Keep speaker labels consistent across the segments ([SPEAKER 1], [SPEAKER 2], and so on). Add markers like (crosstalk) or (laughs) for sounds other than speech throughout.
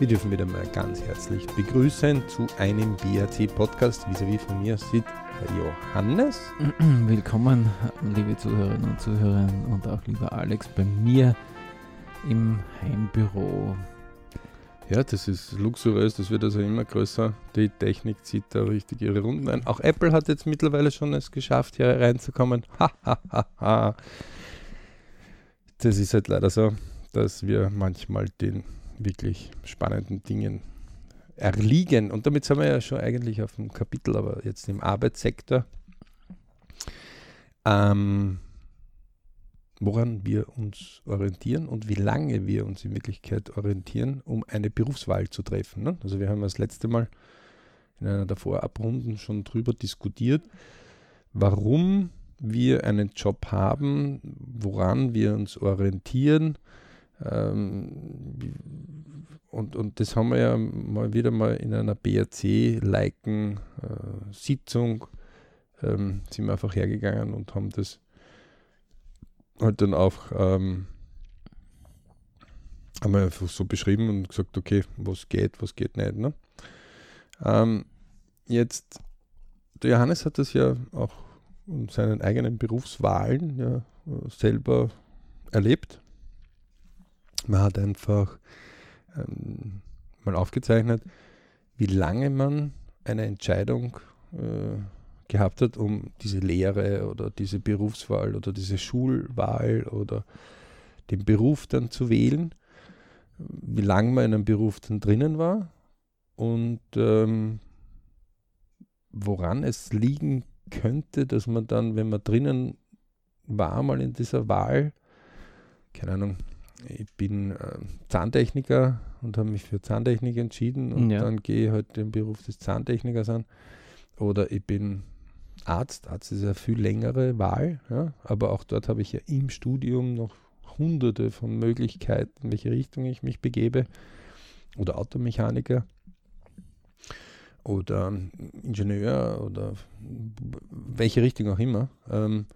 [SPEAKER 1] Wir dürfen wieder mal ganz herzlich begrüßen zu einem BRC-Podcast. Vis-à-vis von mir sitzt Johannes. (clears throat)
[SPEAKER 2] Willkommen, liebe Zuhörerinnen und Zuhörer und auch lieber Alex bei mir im Heimbüro.
[SPEAKER 1] Ja, das ist luxuriös, das wird also immer größer. Die Technik zieht da richtig ihre Runden ein. Auch Apple hat jetzt mittlerweile schon es geschafft, hier reinzukommen. Das ist halt leider so, dass wir manchmal den wirklich spannenden Dingen erliegen. Und damit sind wir ja schon eigentlich auf dem Kapitel, aber jetzt im Arbeitssektor. Ähm, woran wir uns orientieren und wie lange wir uns in Wirklichkeit orientieren, um eine Berufswahl zu treffen. Ne? Also wir haben das letzte Mal in einer der Vorabrunden schon drüber diskutiert, warum wir einen Job haben, woran wir uns orientieren. Ähm, und, und das haben wir ja mal wieder mal in einer BRC-liken äh, ähm, sind wir einfach hergegangen und haben das halt dann auch ähm, haben wir einfach so beschrieben und gesagt, okay, was geht, was geht nicht. Ne? Ähm, jetzt, der Johannes hat das ja auch in seinen eigenen Berufswahlen ja, selber erlebt. Man hat einfach ähm, mal aufgezeichnet, wie lange man eine Entscheidung äh, gehabt hat, um diese Lehre oder diese Berufswahl oder diese Schulwahl oder den Beruf dann zu wählen, wie lange man in einem Beruf dann drinnen war und ähm, woran es liegen könnte, dass man dann, wenn man drinnen war, mal in dieser Wahl, keine Ahnung, ich bin äh, Zahntechniker und habe mich für Zahntechnik entschieden und ja. dann gehe ich halt den Beruf des Zahntechnikers an. Oder ich bin Arzt. Arzt ist eine viel längere Wahl, ja? aber auch dort habe ich ja im Studium noch hunderte von Möglichkeiten, in welche Richtung ich mich begebe. Oder Automechaniker oder Ingenieur oder welche Richtung auch immer. Ähm,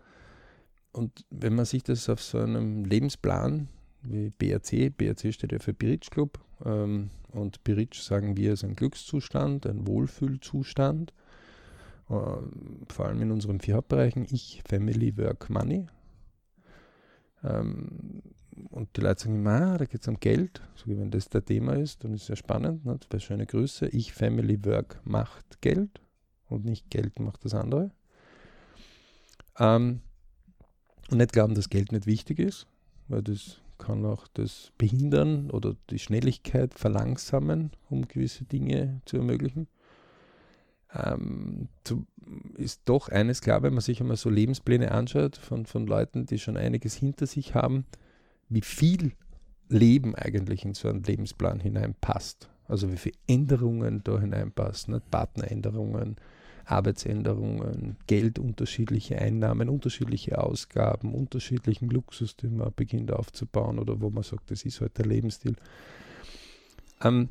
[SPEAKER 1] und wenn man sich das auf so einem Lebensplan wie BRC, BRC steht ja für Biritsch Club ähm, und Biritsch sagen wir ist ein Glückszustand, ein Wohlfühlzustand äh, vor allem in unseren vier Hauptbereichen, ich, Family, Work, Money. Ähm, und die Leute sagen immer, ah, da geht es um Geld. So, wenn das der Thema ist, dann ist es ja spannend. Ne? Das wäre schöne Grüße. Ich, Family, Work macht Geld und nicht Geld macht das andere. Ähm, und nicht glauben, dass Geld nicht wichtig ist, weil das kann auch das behindern oder die Schnelligkeit verlangsamen, um gewisse Dinge zu ermöglichen ähm, zu, ist doch eines klar, wenn man sich einmal so Lebenspläne anschaut von, von Leuten, die schon einiges hinter sich haben, wie viel Leben eigentlich in so einen Lebensplan hineinpasst. Also wie viele Änderungen da hineinpassen, ne? Partneränderungen, Arbeitsänderungen, Geld, unterschiedliche Einnahmen, unterschiedliche Ausgaben, unterschiedlichen Luxus, den man beginnt aufzubauen oder wo man sagt, das ist halt der Lebensstil. Ähm,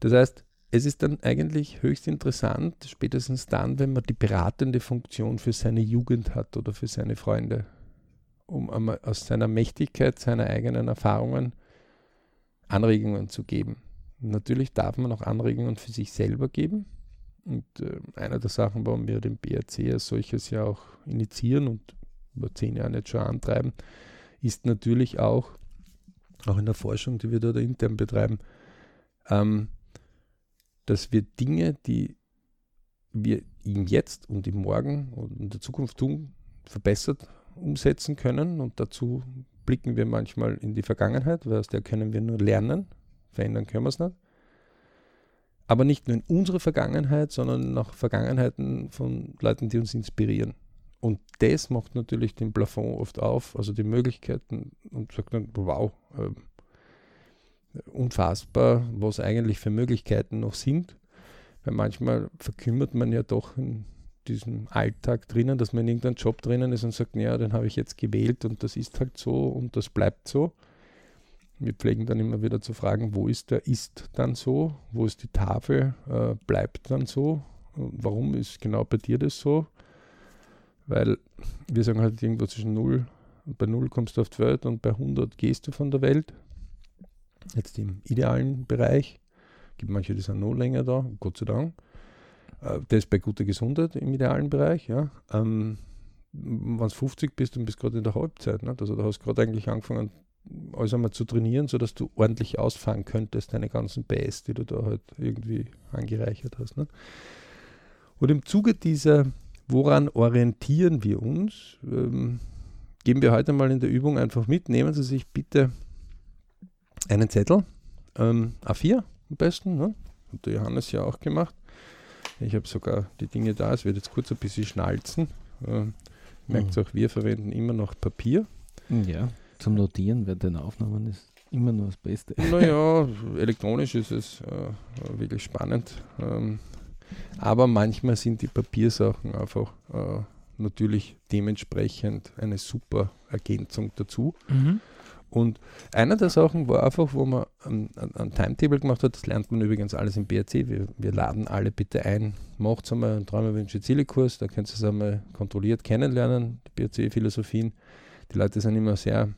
[SPEAKER 1] das heißt, es ist dann eigentlich höchst interessant, spätestens dann, wenn man die beratende Funktion für seine Jugend hat oder für seine Freunde, um einmal aus seiner Mächtigkeit, seiner eigenen Erfahrungen Anregungen zu geben. Natürlich darf man auch Anregungen für sich selber geben. Und äh, einer der Sachen, warum wir den BRC als solches ja auch initiieren und über zehn Jahre jetzt schon antreiben, ist natürlich auch, auch in der Forschung, die wir dort intern betreiben, ähm, dass wir Dinge, die wir im Jetzt und im Morgen und in der Zukunft tun, verbessert umsetzen können. Und dazu blicken wir manchmal in die Vergangenheit, weil aus der können wir nur lernen. Verändern können wir es nicht. Aber nicht nur in unsere Vergangenheit, sondern nach Vergangenheiten von Leuten, die uns inspirieren. Und das macht natürlich den Plafond oft auf, also die Möglichkeiten und sagt dann, wow, äh, unfassbar, was eigentlich für Möglichkeiten noch sind. Weil manchmal verkümmert man ja doch in diesem Alltag drinnen, dass man in irgendeinem Job drinnen ist und sagt, ja, den habe ich jetzt gewählt und das ist halt so und das bleibt so. Wir pflegen dann immer wieder zu fragen, wo ist der ist dann so, wo ist die Tafel, äh, bleibt dann so, warum ist genau bei dir das so? Weil wir sagen halt irgendwo zwischen 0, bei 0 kommst du auf die Welt und bei 100 gehst du von der Welt jetzt im idealen Bereich. gibt manche, die sind noch länger da, Gott sei Dank. Äh, ist bei guter Gesundheit im idealen Bereich. Ja. Ähm, wenn du 50 bist und bist gerade in der Halbzeit, ne? also da hast du gerade eigentlich angefangen, alles einmal zu trainieren, sodass du ordentlich ausfahren könntest, deine ganzen PS, die du da halt irgendwie angereichert hast. Ne? Und im Zuge dieser, woran orientieren wir uns, ähm, geben wir heute mal in der Übung einfach mit. Nehmen Sie sich bitte einen Zettel, ähm, A4 am besten, ne? hat der Johannes ja auch gemacht. Ich habe sogar die Dinge da, es wird jetzt kurz ein bisschen schnalzen. Äh, merkt mhm. auch, wir verwenden immer noch Papier.
[SPEAKER 2] Ja, zum Notieren während den Aufnahmen ist immer nur das Beste.
[SPEAKER 1] Naja, (laughs) elektronisch ist es äh, wirklich spannend. Ähm, aber manchmal sind die Papiersachen einfach äh, natürlich dementsprechend eine super Ergänzung dazu. Mhm. Und einer der Sachen war einfach, wo man ein, ein, Timetable gemacht hat, das lernt man übrigens alles im BRC. Wir, wir laden alle bitte ein, macht es einmal einen Träume, Ziele Kurs, da könnt ihr es einmal kontrolliert kennenlernen, die BRC-Philosophien. Die Leute sind immer sehr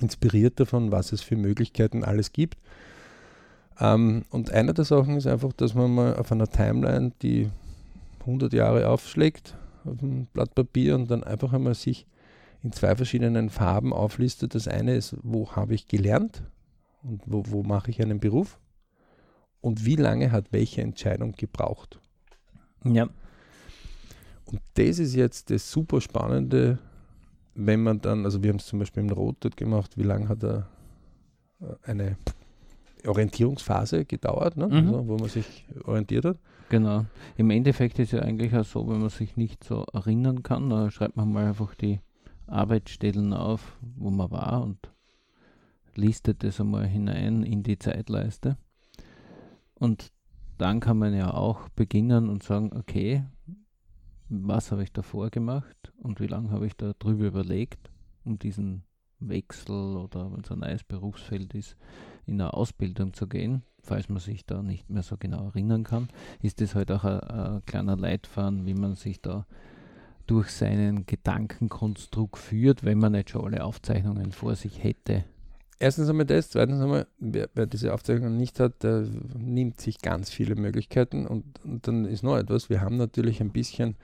[SPEAKER 1] inspiriert davon, was es für Möglichkeiten alles gibt. Ähm, und eine der Sachen ist einfach, dass man mal auf einer Timeline die 100 Jahre aufschlägt, auf ein Blatt Papier und dann einfach einmal sich in zwei verschiedenen Farben auflistet. Das eine ist, wo habe ich gelernt und wo, wo mache ich einen Beruf und wie lange hat welche Entscheidung gebraucht.
[SPEAKER 2] Ja.
[SPEAKER 1] Und das ist jetzt das super Spannende, wenn man dann, also wir haben es zum Beispiel im Rot dort gemacht, wie lange hat er äh, eine Orientierungsphase gedauert, ne? Mhm. Also, wo man sich orientiert hat.
[SPEAKER 2] Genau. Im Endeffekt ist ja eigentlich auch so, wenn man sich nicht so erinnern kann, da schreibt man mal einfach die Arbeitsstellen auf, wo man war und listet das einmal hinein in die Zeitleiste. Und dann kann man ja auch beginnen und sagen, okay, was habe ich davor gemacht und wie lange habe ich da drüber überlegt, um diesen Wechsel oder wenn es ein neues Berufsfeld ist, in eine Ausbildung zu gehen, falls man sich da nicht mehr so genau erinnern kann, ist das halt auch ein, ein kleiner Leitfaden, wie man sich da durch seinen Gedankenkonstrukt führt, wenn man nicht schon alle Aufzeichnungen vor sich hätte.
[SPEAKER 1] Erstens einmal das, zweitens einmal, wer, wer diese Aufzeichnungen nicht hat, der nimmt sich ganz viele Möglichkeiten und, und dann ist noch etwas, wir haben natürlich ein bisschen,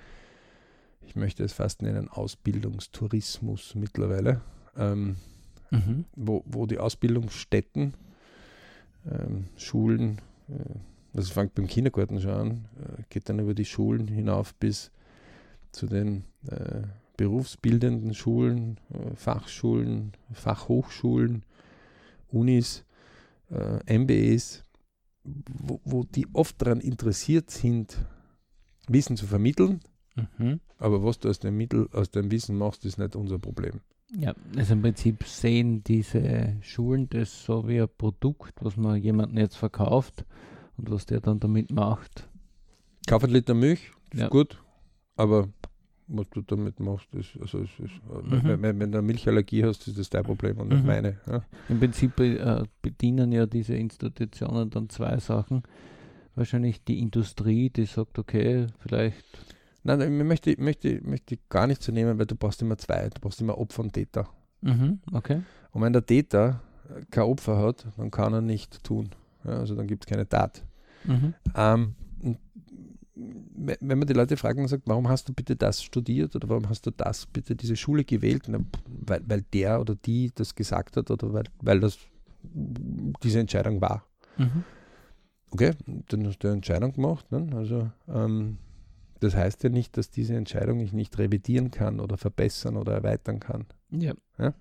[SPEAKER 1] ich möchte es fast nennen, Ausbildungstourismus mittlerweile, ähm, mhm. wo, wo die Ausbildungsstätten, ähm, Schulen, äh, das fängt beim Kindergarten schon an, äh, geht dann über die Schulen hinauf bis zu den äh, berufsbildenden Schulen, äh, Fachschulen, Fachhochschulen, Unis, äh, MBAs, wo, wo, die oft daran interessiert sind, Wissen zu vermitteln. Mhm. Aber was du aus dem Mittel, aus dem Wissen machst, ist nicht unser Problem.
[SPEAKER 2] Ja, also im Prinzip sehen diese Schulen das so wie ein Produkt, was man jemandem jetzt verkauft und was der dann damit macht.
[SPEAKER 1] Kauf ein Liter Milch, ja. gut, aber was du damit machst, ist, also ist, ist, mhm. wenn, wenn, wenn, du eine Milchallergie hast, ist das dein Problem und nicht mhm. meine. Ja.
[SPEAKER 2] Im Prinzip äh, bedienen ja diese Institutionen dann zwei Sachen. Wahrscheinlich die Industrie, die sagt, okay, vielleicht.
[SPEAKER 1] Nein, nein ich möchte, möchte, möchte gar nicht zu so nehmen, weil du brauchst immer zwei. Du brauchst immer Opfer und Täter.
[SPEAKER 2] Mhm, okay.
[SPEAKER 1] Und wenn der Täter kein Opfer hat, dann kann er nicht tun. Ja, also dann gibt es keine Tat. Mhm. Ähm, wenn man die Leute fragt und sagt, warum hast du bitte das studiert oder warum hast du das bitte diese Schule gewählt, Na, weil, weil der oder die das gesagt hat oder weil, weil das diese Entscheidung war. Mhm. Okay, dann hast du eine Entscheidung gemacht. Ne? Also ähm, das heißt ja nicht, dass diese Entscheidung ich nicht revidieren kann oder verbessern oder erweitern kann.
[SPEAKER 2] Ja.
[SPEAKER 1] ja?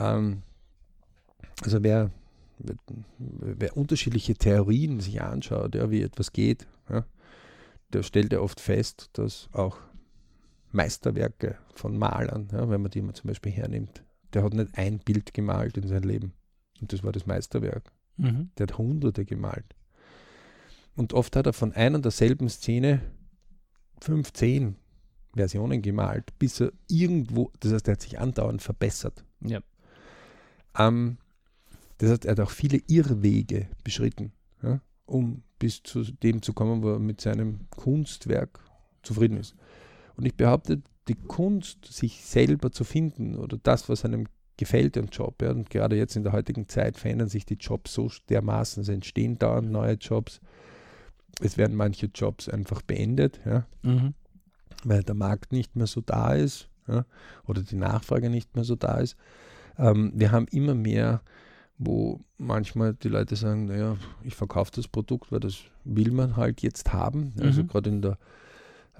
[SPEAKER 1] Ähm, also wer, wer, wer, unterschiedliche Theorien sich anschaut, ja, wie etwas geht, ja, der stellt ja oft fest, dass auch Meisterwerke von Malern, ja, wenn man die mal zum Beispiel hernimmt, der hat nicht ein Bild gemalt in seinem Leben. Und das war das Meisterwerk. Mhm. Der hat hunderte gemalt. Und oft hat er von einer und derselben Szene 15 Versionen gemalt, bis er irgendwo, das heißt, er hat sich andauernd verbessert.
[SPEAKER 2] Ja.
[SPEAKER 1] Ähm, das heißt, er hat auch viele Irrwege beschritten, um bis zu dem zu kommen, wo er mit seinem Kunstwerk zufrieden ist. Und ich behaupte, die Kunst, sich selber zu finden oder das, was einem gefällt ein Job. Ja. Und gerade jetzt in der heutigen Zeit verändern sich die Jobs so dermaßen, es entstehen dauernd neue Jobs. Es werden manche Jobs einfach beendet, ja,
[SPEAKER 2] Mhm.
[SPEAKER 1] weil der Markt nicht mehr so da ist ja, oder die Nachfrage nicht mehr so da ist. Ähm, wir haben immer mehr, wo manchmal die Leute sagen, naja, ich verkaufe das Produkt, weil das will man halt jetzt haben. Also
[SPEAKER 2] Mhm.
[SPEAKER 1] gerade in der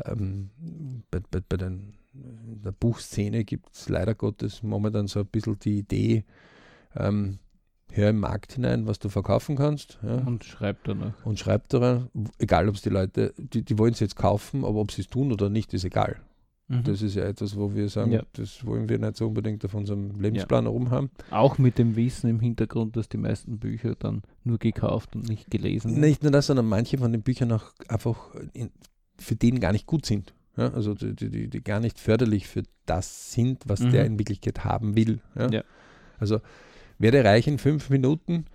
[SPEAKER 1] ähm, bei, bei, bei den, in der Buchszene gibt es leider Gottes momentan so ein bisschen die Idee, ähm, hör im Markt hinein, was du verkaufen kannst. Ja,
[SPEAKER 2] Und schreibt danach.
[SPEAKER 1] und schreib daran, egal ob es die Leute, die, die wollen es jetzt kaufen, aber ob sie es tun oder nicht, ist egal.
[SPEAKER 2] Mhm.
[SPEAKER 1] Das ist ja etwas, wo wir sagen,
[SPEAKER 2] Ja.
[SPEAKER 1] das wollen wir nicht so unbedingt auf unserem Lebensplan herum haben.
[SPEAKER 2] Auch mit dem Wissen im Hintergrund, dass die meisten Bücher dann nur gekauft und nicht gelesen werden.
[SPEAKER 1] Nicht nur das, sondern manche von den Büchern auch einfach in, für den gar nicht gut sind. Ja, also die, die, die, gar nicht förderlich für das sind, was
[SPEAKER 2] Mhm.
[SPEAKER 1] der in Wirklichkeit haben will. Ja?
[SPEAKER 2] Ja.
[SPEAKER 1] Also werde reich in fünf Minuten,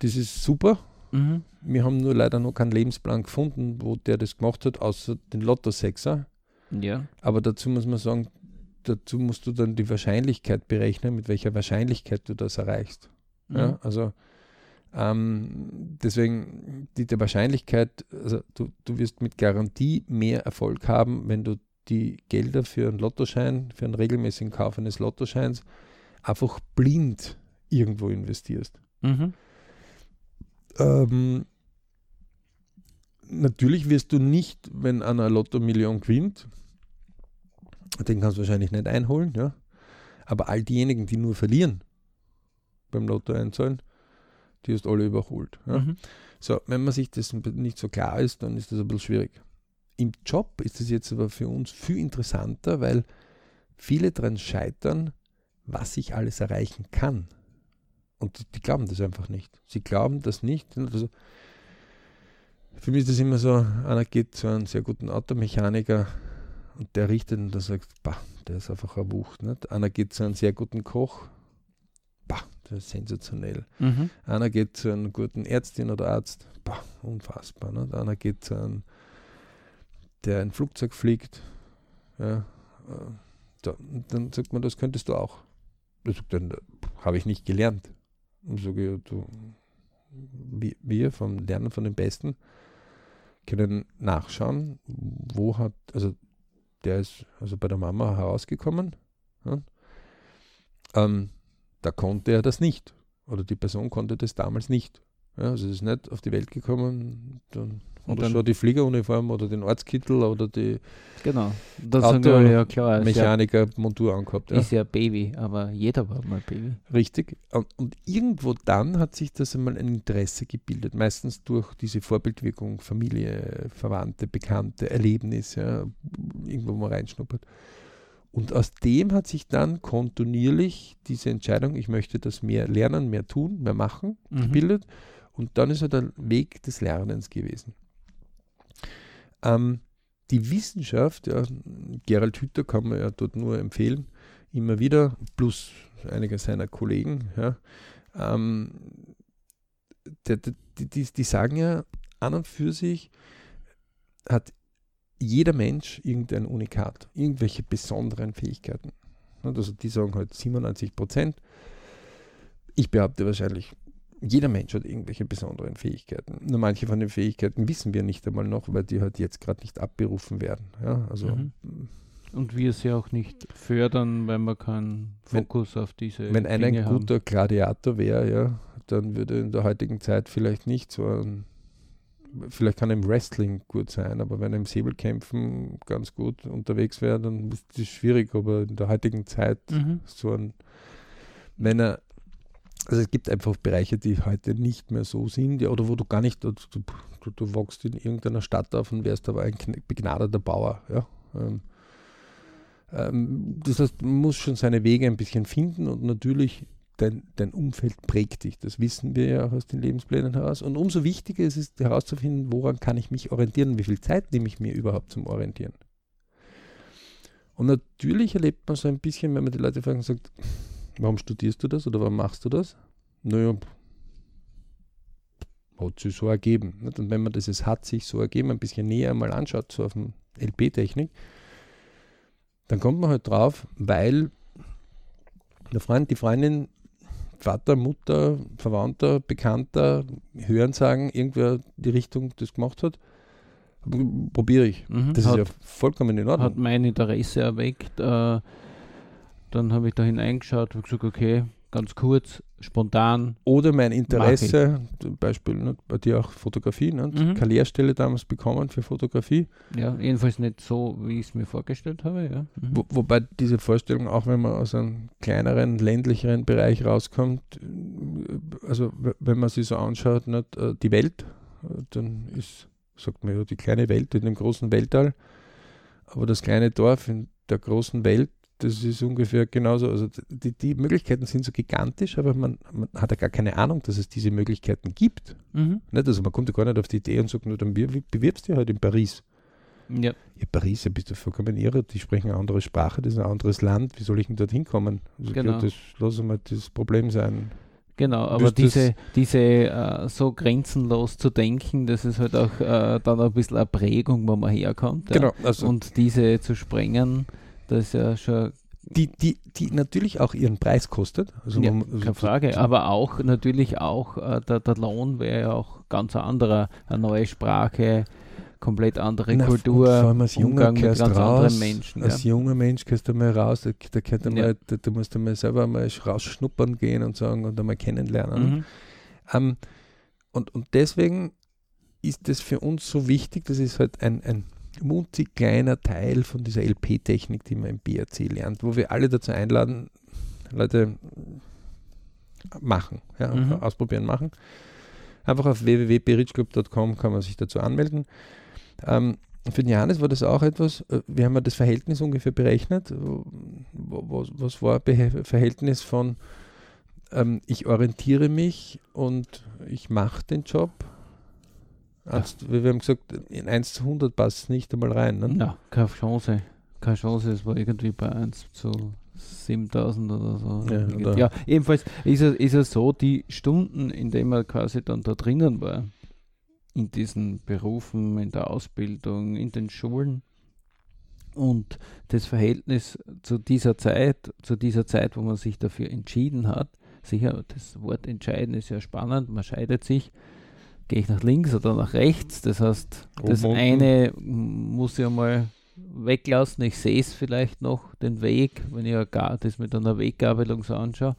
[SPEAKER 1] das ist super.
[SPEAKER 2] Mhm.
[SPEAKER 1] Wir haben nur leider noch keinen Lebensplan gefunden, wo der das gemacht hat, außer den Lotto-Sechser.
[SPEAKER 2] Ja.
[SPEAKER 1] Aber dazu muss man sagen, dazu musst du dann die Wahrscheinlichkeit berechnen, mit welcher Wahrscheinlichkeit du das erreichst. Ja,
[SPEAKER 2] Mhm.
[SPEAKER 1] also ähm, deswegen die, die Wahrscheinlichkeit, also du, du wirst mit Garantie mehr Erfolg haben, wenn du die Gelder für einen Lottoschein, für einen regelmäßigen Kauf eines Lottoscheins einfach blind irgendwo investierst.
[SPEAKER 2] Mhm.
[SPEAKER 1] Ähm, natürlich wirst du nicht, wenn einer Lotto-Million gewinnt, den kannst du wahrscheinlich nicht einholen, ja. Aber all diejenigen, die nur verlieren beim Lotto einzahlen, die hast alle überholt. Ja.
[SPEAKER 2] Mhm.
[SPEAKER 1] So, wenn man sich das nicht so klar ist, dann ist das ein bisschen schwierig. Im Job ist es jetzt aber für uns viel interessanter, weil viele daran scheitern, was ich alles erreichen kann. Und die, die glauben das einfach nicht. Sie glauben das nicht. Also, für mich ist das immer so, einer geht zu einem sehr guten Automechaniker und der richtet und der sagt, bah, der ist einfach eine Wucht. Nicht? Einer geht zu einem sehr guten Koch, bah, der ist sensationell.
[SPEAKER 2] Mhm.
[SPEAKER 1] Einer geht zu einem guten Ärztin oder Arzt, bah, unfassbar. Nicht? Einer geht zu einem, der ein Flugzeug fliegt, ja, äh, so, und dann sagt man, das könntest du auch. Sagt dann, habe ich nicht gelernt. Und sage ich, du, wir vom Lernen von den Besten können nachschauen, wo hat, also der ist also bei der Mama herausgekommen, ja, ähm, da konnte er das nicht. Oder die Person konnte das damals nicht. Ja, also es ist nicht auf die Welt gekommen, dann
[SPEAKER 2] Und
[SPEAKER 1] oder
[SPEAKER 2] dann-
[SPEAKER 1] schon die Fliegeruniform oder den Ortskittel oder die
[SPEAKER 2] Genau. Da sagen wir ja klar, ist ja,
[SPEAKER 1] Mechaniker-Montur angehabt. Ja.
[SPEAKER 2] ist ja Baby, aber jeder war mal Baby.
[SPEAKER 1] Richtig. Und, und irgendwo dann hat sich das einmal ein Interesse gebildet, meistens durch diese Vorbildwirkung, Familie, Verwandte, Bekannte, Erlebnis, ja, irgendwo mal reinschnuppert. Und aus dem hat sich dann kontinuierlich diese Entscheidung, ich möchte das mehr lernen, mehr tun, mehr machen,
[SPEAKER 2] Mhm.
[SPEAKER 1] gebildet. Und dann ist er der Weg des Lernens gewesen. Ähm, die Wissenschaft, ja, Gerald Hüther kann man ja dort nur empfehlen, immer wieder, plus einige seiner Kollegen, ja, ähm, der, die, die, die sagen ja, an und für sich hat jeder Mensch irgendein Unikat, irgendwelche besonderen Fähigkeiten. Also die sagen halt 97 Prozent. Ich behaupte wahrscheinlich, jeder Mensch hat irgendwelche besonderen Fähigkeiten. Nur manche von den Fähigkeiten wissen wir nicht einmal noch, weil die halt jetzt gerade nicht abberufen werden. Ja, also
[SPEAKER 2] Mhm. Und wir sie auch nicht fördern, weil wir keinen
[SPEAKER 1] Wenn-
[SPEAKER 2] Fokus auf diese
[SPEAKER 1] wenn einer ein guter Gladiator wäre, ja, dann würde in der heutigen Zeit vielleicht nicht so ein, vielleicht kann er im Wrestling gut sein, aber wenn er im Säbelkämpfen ganz gut unterwegs wäre, dann ist es schwierig, aber in der heutigen Zeit.
[SPEAKER 2] Mhm.
[SPEAKER 1] so ein, wenn er, also es gibt einfach Bereiche, die heute nicht mehr so sind, ja, oder wo du gar nicht, du, du, du, wachst in irgendeiner Stadt auf und wärst aber ein begnadeter Bauer, ja. Ähm, ähm, das heißt, man muss schon seine Wege ein bisschen finden und natürlich dein, dein Umfeld prägt dich. Das wissen wir ja auch aus den Lebensplänen heraus. Und umso wichtiger ist es herauszufinden, woran kann ich mich orientieren, wie viel Zeit nehme ich mir überhaupt zum Orientieren. Und natürlich erlebt man so ein bisschen, wenn man die Leute fragen und sagt, warum studierst du das oder warum machst du das? Naja, hat sich so ergeben. Und wenn man das es hat sich so ergeben, ein bisschen näher mal anschaut, so auf dem LP-Technik, dann kommt man halt drauf, weil Der Freund, die Freundin, Vater, Mutter, Verwandter, Bekannter hören sagen, irgendwer die Richtung das gemacht hat, probiere ich.
[SPEAKER 2] Mhm.
[SPEAKER 1] Das
[SPEAKER 2] hat,
[SPEAKER 1] ist ja vollkommen in Ordnung.
[SPEAKER 2] hat mein Interesse erweckt. Äh, dann habe ich da hineingeschaut und gesagt, okay, ganz kurz, spontan.
[SPEAKER 1] Oder mein Interesse, zum Beispiel ne, bei dir auch Fotografie, ne,
[SPEAKER 2] Mhm.
[SPEAKER 1] keine Lehrstelle damals bekommen für Fotografie.
[SPEAKER 2] Ja, jedenfalls nicht so, wie ich es mir vorgestellt habe. Ja. Mhm.
[SPEAKER 1] Wo, wobei diese Vorstellung, auch wenn man aus einem kleineren, ländlicheren Bereich rauskommt, also wenn man sich so anschaut, nicht, äh, die Welt, äh, dann ist, sagt man ja, die kleine Welt in dem großen Weltall, aber das kleine Dorf in der großen Welt, das ist ungefähr genauso, also die, die Möglichkeiten sind so gigantisch, aber man, man hat ja gar keine Ahnung, dass es diese Möglichkeiten gibt.
[SPEAKER 2] Mhm.
[SPEAKER 1] Nicht? Also man kommt ja gar nicht auf die Idee und sagt, nur dann bewir- bewirbst du dich halt in Paris.
[SPEAKER 2] Ja,
[SPEAKER 1] Ja, Paris, ja, bist du vollkommen irre, die sprechen eine andere Sprache, das ist ein anderes Land, wie soll ich denn dort hinkommen? Also,
[SPEAKER 2] Genau.
[SPEAKER 1] ja, das lass mal das Problem sein.
[SPEAKER 2] genau. Aber
[SPEAKER 1] das-
[SPEAKER 2] diese, diese äh, so grenzenlos zu denken, das ist halt auch äh, dann ein bisschen eine Prägung, wo man herkommt. Ja.
[SPEAKER 1] Genau, also
[SPEAKER 2] Und diese zu sprengen, das ist ja schon
[SPEAKER 1] die, die, die natürlich auch ihren Preis kostet. Also
[SPEAKER 2] ja,
[SPEAKER 1] man, also
[SPEAKER 2] keine Frage. Aber auch natürlich auch, äh, der, der Lohn wäre ja auch ganz ein anderer. Eine neue Sprache, komplett andere
[SPEAKER 1] Na,
[SPEAKER 2] Kultur,
[SPEAKER 1] vor allem als junger gehst
[SPEAKER 2] ganz
[SPEAKER 1] raus,
[SPEAKER 2] anderen Menschen.
[SPEAKER 1] Als
[SPEAKER 2] ja.
[SPEAKER 1] junger Mensch gehst du mal raus, da, da,
[SPEAKER 2] Ja.
[SPEAKER 1] mal, da, da musst du mal selber mal rausschnuppern gehen und sagen und einmal kennenlernen.
[SPEAKER 2] Mhm.
[SPEAKER 1] Ähm, und, und deswegen ist es für uns so wichtig, das ist halt ein, ein munzig kleiner Teil von dieser LP-Technik, die man im BRC lernt, wo wir alle dazu einladen, Leute machen, ja,
[SPEAKER 2] Mhm.
[SPEAKER 1] ausprobieren, machen. Einfach auf www.berichclub.com kann man sich dazu anmelden. Ähm, für den Johannes war das auch etwas, äh, wir haben ja das Verhältnis ungefähr berechnet. Was, was war Be Verhältnis von ähm, ich orientiere mich und ich mache den Job? Eins, Wir haben gesagt, in 1 zu 100 passt es nicht einmal rein. Ne?
[SPEAKER 2] Ja, keine Chance. Keine Chance, es war irgendwie bei 1 zu 7000 oder so.
[SPEAKER 1] Ja, oder-
[SPEAKER 2] ja ebenfalls ist es, ist es so, die Stunden, in denen man quasi dann da drinnen war, in diesen Berufen, in der Ausbildung, in den Schulen und das Verhältnis zu dieser Zeit, zu dieser Zeit, wo man sich dafür entschieden hat, sicher, das Wort entscheiden ist ja spannend, man scheidet sich, gehe ich nach links oder nach rechts, das heißt, das
[SPEAKER 1] Oben, unten.
[SPEAKER 2] eine muss ich einmal weglassen, ich sehe es vielleicht noch, den Weg, wenn ich das mit einer Weggabelung so anschaue,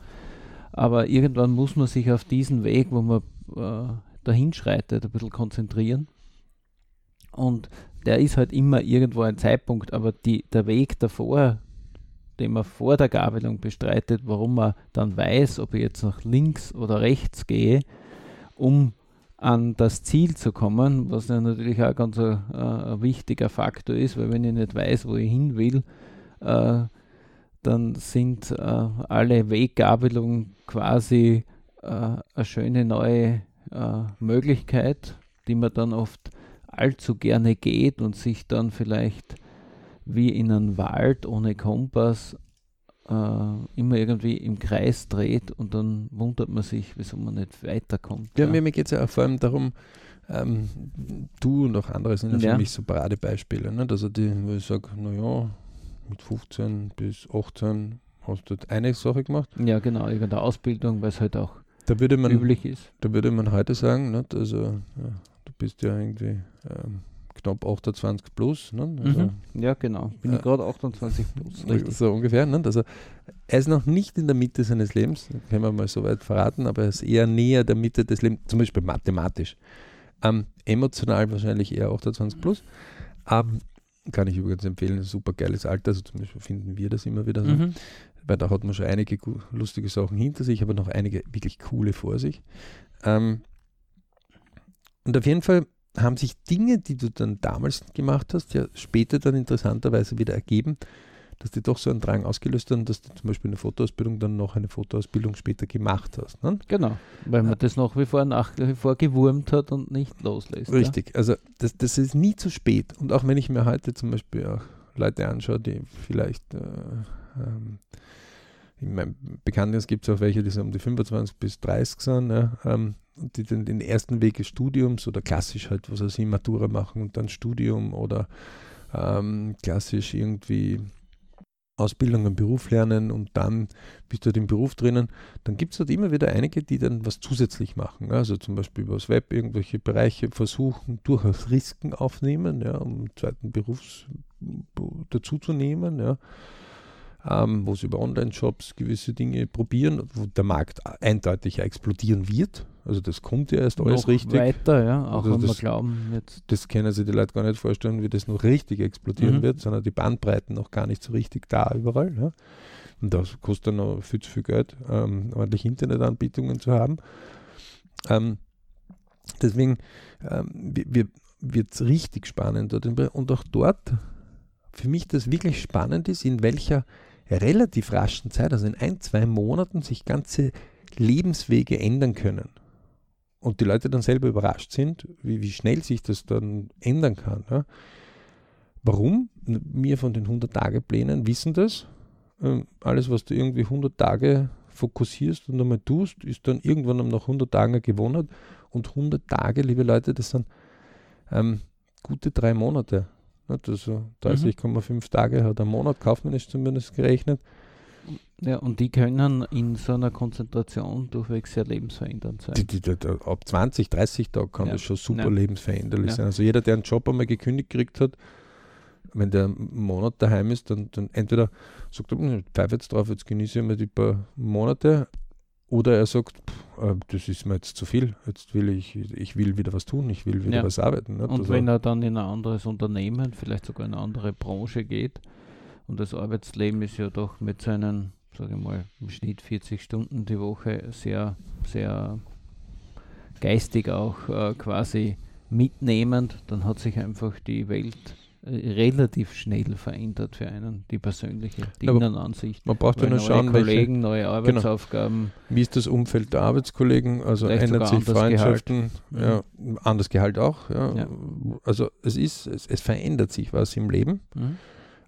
[SPEAKER 2] aber irgendwann muss man sich auf diesen Weg, wo man äh, dahin schreitet, ein bisschen konzentrieren. Und der ist halt immer irgendwo ein Zeitpunkt, aber die, der Weg davor, den man vor der Gabelung bestreitet, warum man dann weiß, ob ich jetzt nach links oder rechts gehe, um an das Ziel zu kommen, was ja natürlich auch ganz ein, äh, ein wichtiger Faktor ist, weil wenn ich nicht weiß, wo ich hin will, äh, dann sind äh, alle Weggabelungen quasi äh, eine schöne neue äh, Möglichkeit, die man dann oft allzu gerne geht und sich dann vielleicht wie in einem Wald ohne Kompass äh, immer irgendwie im Kreis dreht und dann wundert man sich, wieso man nicht weiterkommt.
[SPEAKER 1] Ja, mir, mir geht es ja auch vor allem darum, ähm, du und auch andere sind ja für
[SPEAKER 2] Ja.
[SPEAKER 1] mich so Paradebeispiele. Ne? Also die, wo ich sage, naja, mit 15 bis 18 hast du dort eine Sache gemacht.
[SPEAKER 2] ja genau, irgendeine Ausbildung, weil es halt auch
[SPEAKER 1] Da würde man,
[SPEAKER 2] üblich ist.
[SPEAKER 1] da würde man heute sagen, nicht? also ja, du bist ja irgendwie ähm, knapp 28 plus. Ne? Also,
[SPEAKER 2] Mhm. Ja, genau. Bin ich
[SPEAKER 1] Äh,
[SPEAKER 2] gerade 28 plus, (laughs) richtig.
[SPEAKER 1] So ungefähr. Ne? Also er ist noch nicht in der Mitte seines Lebens, können wir mal so weit verraten, aber er ist eher näher der Mitte des Lebens, zum Beispiel mathematisch. Ähm, emotional wahrscheinlich eher 28 plus. Ähm, kann ich übrigens empfehlen, ein super geiles Alter, also zum Beispiel finden wir das immer wieder so,
[SPEAKER 2] Mhm.
[SPEAKER 1] weil da hat man schon einige lustige Sachen hinter sich, aber noch einige wirklich coole vor sich. Ähm, und auf jeden Fall haben sich Dinge, die du dann damals gemacht hast, ja später dann interessanterweise wieder ergeben, dass die doch so einen Drang ausgelöst haben, dass du zum Beispiel eine Fotoausbildung dann noch eine Fotoausbildung später gemacht hast. Ne?
[SPEAKER 2] Genau, weil man das nach wie vor nach wie vor gewurmt hat und nicht loslässt.
[SPEAKER 1] Richtig, also das, das ist nie zu spät. Und auch wenn ich mir heute zum Beispiel auch Leute anschaue, die vielleicht äh, ähm, in meinem Bekanntenkreis gibt es auch welche, die so um die 25 bis 30 sind, ja, ähm, die dann den ersten Weg des Studiums oder klassisch halt, was weiß ich, Matura machen und dann Studium oder ähm, klassisch irgendwie Ausbildung, einen Beruf lernen und dann bist du halt im Beruf drinnen, dann gibt es halt immer wieder einige, die dann was zusätzlich machen. Also zum Beispiel über das Web irgendwelche Bereiche versuchen, durchaus Risiken aufnehmen, ja, um einen zweiten Beruf dazuzunehmen, ja. Ähm, wo sie über Online-Shops gewisse Dinge probieren, wo der Markt eindeutig explodieren wird. Also das kommt ja erst alles
[SPEAKER 2] Noch
[SPEAKER 1] richtig.
[SPEAKER 2] weiter, ja, auch
[SPEAKER 1] Also
[SPEAKER 2] wenn wir
[SPEAKER 1] das-
[SPEAKER 2] glauben, jetzt.
[SPEAKER 1] Das können sich die Leute gar nicht vorstellen, wie das noch richtig explodieren
[SPEAKER 2] Mhm.
[SPEAKER 1] wird, sondern die Bandbreiten noch gar nicht so richtig da überall. Ja. Und das kostet dann noch viel zu viel Geld, ähm, ordentlich Internetanbietungen zu haben. Ähm, deswegen ähm, wird es richtig spannend. dort. Und auch dort, für mich das wirklich spannend ist, in welcher relativ raschen Zeit, also in ein, zwei Monaten, sich ganze Lebenswege ändern können. Und die Leute dann selber überrascht sind, wie, wie schnell sich das dann ändern kann. Ja. Warum? Wir von den 100-Tage-Plänen wissen das. Ähm, alles, was du irgendwie 100 Tage fokussierst und einmal tust, ist dann irgendwann nach 100 Tagen gewonnen. Und 100 Tage, liebe Leute, das sind ähm, gute drei Monate. Also 30,5 Tage hat ein Monat kaufmännisch zumindest gerechnet.
[SPEAKER 2] Ja, und die können in so einer Konzentration durchwegs sehr lebensverändernd sein.
[SPEAKER 1] Die, die, die, ab 20, 30 Tagen kann
[SPEAKER 2] Ja.
[SPEAKER 1] das schon super
[SPEAKER 2] Ja.
[SPEAKER 1] lebensveränderlich
[SPEAKER 2] Ja.
[SPEAKER 1] sein. Also jeder, der einen Job einmal gekündigt gekriegt hat, wenn der einen Monat daheim ist, dann, dann entweder sagt er, "Hm, ich pfeife jetzt drauf, jetzt genieße ich mal die paar Monate, oder er sagt, pff, äh, das ist mir jetzt zu viel, jetzt will ich, ich will wieder was tun, ich will wieder
[SPEAKER 2] Ja.
[SPEAKER 1] was arbeiten. Nicht?
[SPEAKER 2] Und
[SPEAKER 1] Also,
[SPEAKER 2] wenn er dann in ein anderes Unternehmen, vielleicht sogar in eine andere Branche geht, und das Arbeitsleben ist ja doch mit seinen, sage ich mal, im Schnitt 40 Stunden die Woche sehr, sehr geistig auch äh, quasi mitnehmend, dann hat sich einfach die Welt relativ schnell verändert für einen, die persönliche, die Innenansicht.
[SPEAKER 1] man braucht ja nur schauen, welche,
[SPEAKER 2] Kollegen, neue Arbeitsaufgaben.
[SPEAKER 1] wie ist das Umfeld der Arbeitskollegen, also ändert sich
[SPEAKER 2] anderes
[SPEAKER 1] Freundschaften,
[SPEAKER 2] Mhm.
[SPEAKER 1] ja, anders Gehalt auch. Ja.
[SPEAKER 2] Ja.
[SPEAKER 1] Also es ist, es, es verändert sich was im Leben.
[SPEAKER 2] Mhm.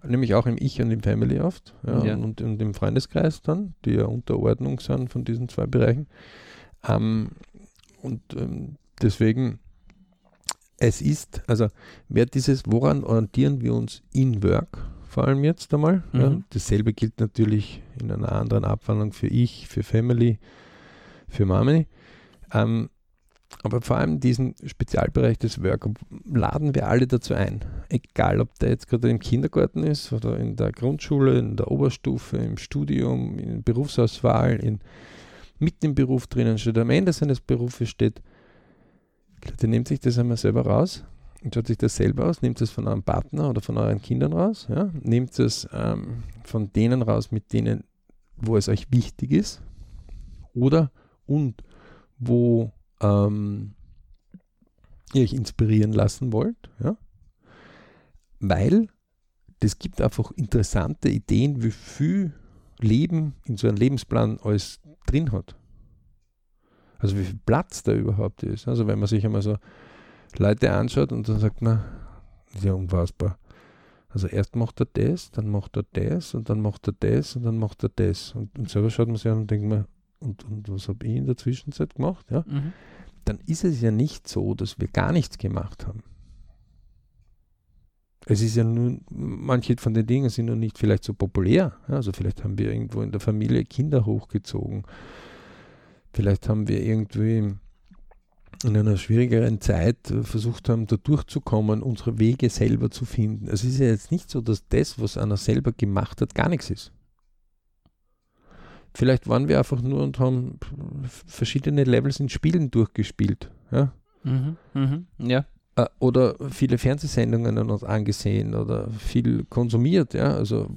[SPEAKER 1] Nämlich auch im Ich und im Family oft ja,
[SPEAKER 2] Ja.
[SPEAKER 1] Und, und im Freundeskreis dann, die ja Unterordnung sind von diesen zwei Bereichen. Ähm, und ähm, deswegen, es ist, also wer dieses, woran orientieren wir uns in Work, vor allem jetzt einmal. Ja,
[SPEAKER 2] Mhm.
[SPEAKER 1] dasselbe gilt natürlich in einer anderen Abwandlung für Ich, für Family, für Mami. Ähm, aber vor allem diesen Spezialbereich des Work laden wir alle dazu ein. Egal, ob der jetzt gerade im Kindergarten ist oder in der Grundschule, in der Oberstufe, im Studium, in der Berufsauswahl, in, mitten im Beruf drinnen steht, am Ende seines Berufes steht, der nimmt sich das einmal selber raus und schaut sich das selber aus, nimmt es von eurem Partner oder von euren Kindern raus, ja, nimmt es ähm, von denen raus, mit denen, wo es euch wichtig ist oder und wo ähm, ihr euch inspirieren lassen wollt, ja? weil das gibt einfach interessante Ideen, wie viel Leben in so einem Lebensplan alles drin hat. Also wie viel Platz da überhaupt ist. Also wenn man sich einmal so Leute anschaut und dann sagt man, das ist ja unfassbar. Also erst macht er das, dann macht er das und dann macht er das und dann macht er das. Und, und selber schaut man sich an und denkt man, und, und was habe ich in der Zwischenzeit gemacht? Ja?
[SPEAKER 2] Mhm.
[SPEAKER 1] dann ist es ja nicht so, dass wir gar nichts gemacht haben. Es ist ja nun, manche von den Dingen sind noch nicht vielleicht so populär. Ja, also vielleicht haben wir irgendwo in der Familie Kinder hochgezogen. Vielleicht haben wir irgendwie in einer schwierigeren Zeit versucht haben, da durchzukommen, unsere Wege selber zu finden. Es ist ja jetzt nicht so, dass das, was einer selber gemacht hat, gar nichts ist. Vielleicht waren wir einfach nur und haben verschiedene Levels in Spielen durchgespielt. Ja?
[SPEAKER 2] Mhm. Mhm. Ja.
[SPEAKER 1] Äh, Oder viele Fernsehsendungen uns angesehen oder viel konsumiert, ja, also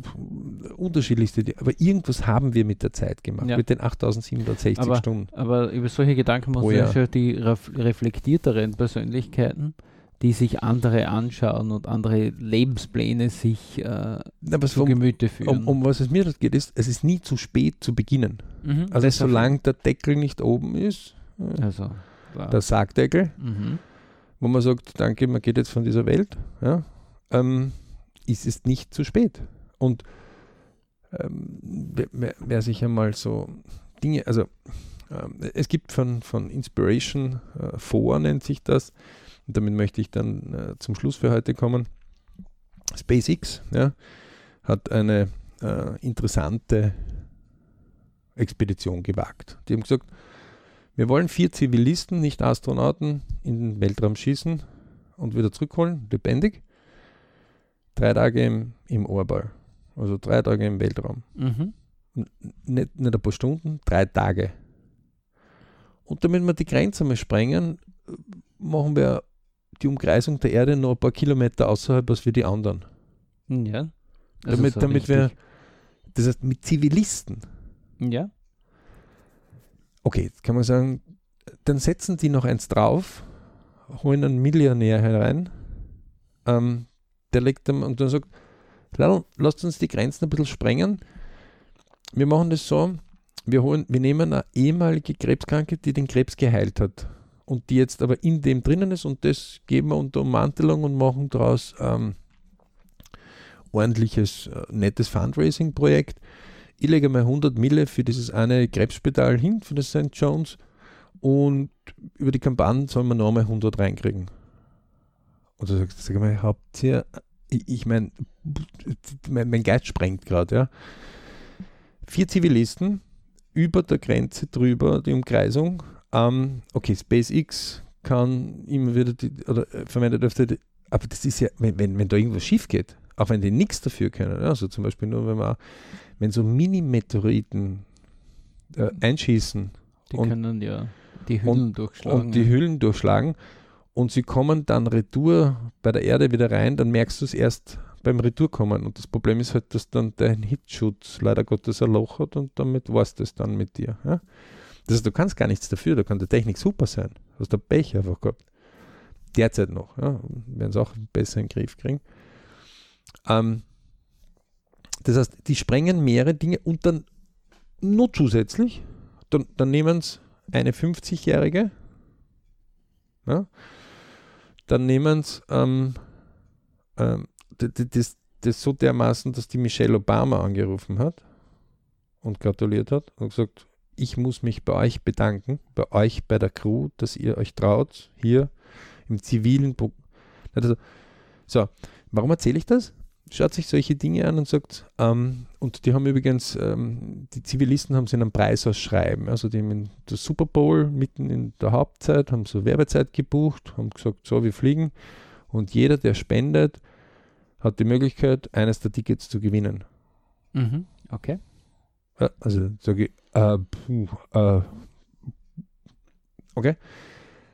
[SPEAKER 1] unterschiedlichste, Dinge. aber irgendwas haben wir mit der Zeit gemacht,
[SPEAKER 2] Ja.
[SPEAKER 1] mit den 8760
[SPEAKER 2] Aber-
[SPEAKER 1] Stunden.
[SPEAKER 2] Aber über solche Gedanken
[SPEAKER 1] Oh
[SPEAKER 2] muss ja
[SPEAKER 1] ja.
[SPEAKER 2] schon die ref reflektierteren Persönlichkeiten, die sich andere anschauen und andere Lebenspläne sich äh, zu
[SPEAKER 1] um,
[SPEAKER 2] Gemüte führen.
[SPEAKER 1] um, um was es mir geht, ist, es ist nie zu spät zu beginnen.
[SPEAKER 2] Mhm,
[SPEAKER 1] Also solange der Deckel nicht oben ist, äh,
[SPEAKER 2] Also, klar.
[SPEAKER 1] der Sargdeckel,
[SPEAKER 2] mhm.
[SPEAKER 1] Wo man sagt, danke, man geht jetzt von dieser Welt, ja, ähm, ist es nicht zu spät. Und ähm, wer, wer, sich einmal so Dinge, also ähm, es gibt von, von Inspiration äh, 4 nennt sich das, und damit möchte ich dann äh, zum Schluss für heute kommen. SpaceX ja, hat eine äh, interessante Expedition gewagt. Die haben gesagt, wir wollen vier Zivilisten, nicht Astronauten, in den Weltraum schießen und wieder zurückholen, lebendig. Drei Tage im, im Orball. Also drei Tage im Weltraum.
[SPEAKER 2] Mhm.
[SPEAKER 1] Nicht, nicht ein paar Stunden, drei Tage. Und damit wir die Grenze mal sprengen, machen wir die Umkreisung der Erde noch ein paar Kilometer außerhalb als wir die anderen.
[SPEAKER 2] Ja.
[SPEAKER 1] damit
[SPEAKER 2] so
[SPEAKER 1] damit wir, das heißt mit Zivilisten.
[SPEAKER 2] Ja.
[SPEAKER 1] Okay, jetzt kann man sagen, dann setzen die noch eins drauf, holen einen Millionär herein, ähm, der legt dann und dann sagt, "Ladl, lasst uns die Grenzen ein bisschen sprengen. Wir machen das so, wir, holen, wir nehmen eine ehemalige Krebskranke, die den Krebs geheilt hat und die jetzt aber in dem drinnen ist und das geben wir unter Ummantelung und machen daraus ähm, ordentliches, äh, nettes Fundraising-Projekt. Ich lege mal 100 Mille für dieses eine Krebsspital hin, für das St. John's und über die Kampagne sollen wir nochmal 100 reinkriegen. Und da sagst du, sag mal, habt ihr, ich, ich meine, mein, mein Geist sprengt gerade, ja. Vier Zivilisten über der Grenze drüber, die Umkreisung. Ähm, okay, SpaceX kann immer wieder die, oder äh, verwendet öfter, die, aber das ist ja, wenn, wenn, wenn da irgendwas schief geht, auch wenn die nichts dafür können, also zum Beispiel nur, wenn man, wenn so Mini-Meteoriten äh, einschießen
[SPEAKER 2] Die
[SPEAKER 1] Und-
[SPEAKER 2] können ja die Hüllen durchschlagen.
[SPEAKER 1] und die. Hüllen durchschlagen und sie kommen dann retour bei der Erde wieder rein, dann merkst du es erst beim Retourkommen. Und das Problem ist halt, dass dann dein Hitzschutz leider Gottes ein Loch hat und damit war es das dann mit dir. Ja? Das heißt, du kannst gar nichts dafür, da kann die Technik super sein. Du hast der Pech einfach gehabt. Derzeit noch, ja, werden es auch besser in den Griff kriegen. Ähm, das heißt, die sprengen mehrere Dinge und dann nur zusätzlich, dann, dann nehmen sie eine 50-Jährige, ja, dann nehmen sie ähm, ähm, das, das so dermaßen, dass die Michelle Obama angerufen hat und gratuliert hat und gesagt, ich muss mich bei euch bedanken, bei euch, bei der Crew, dass ihr euch traut, hier im zivilen... Pro also, so, warum erzähle ich das? Schaut sich solche Dinge an und sagt, ähm, und die haben übrigens, ähm, die Zivilisten haben sie einen Preis ausschreiben. Also die haben in der Super Bowl mitten in der Hauptzeit, haben so Werbezeit gebucht, haben gesagt, so, wir fliegen. Und jeder, der spendet, hat die Möglichkeit, eines der Tickets zu gewinnen.
[SPEAKER 2] Mhm. Okay.
[SPEAKER 1] Also sage ich, äh, puh, äh, okay.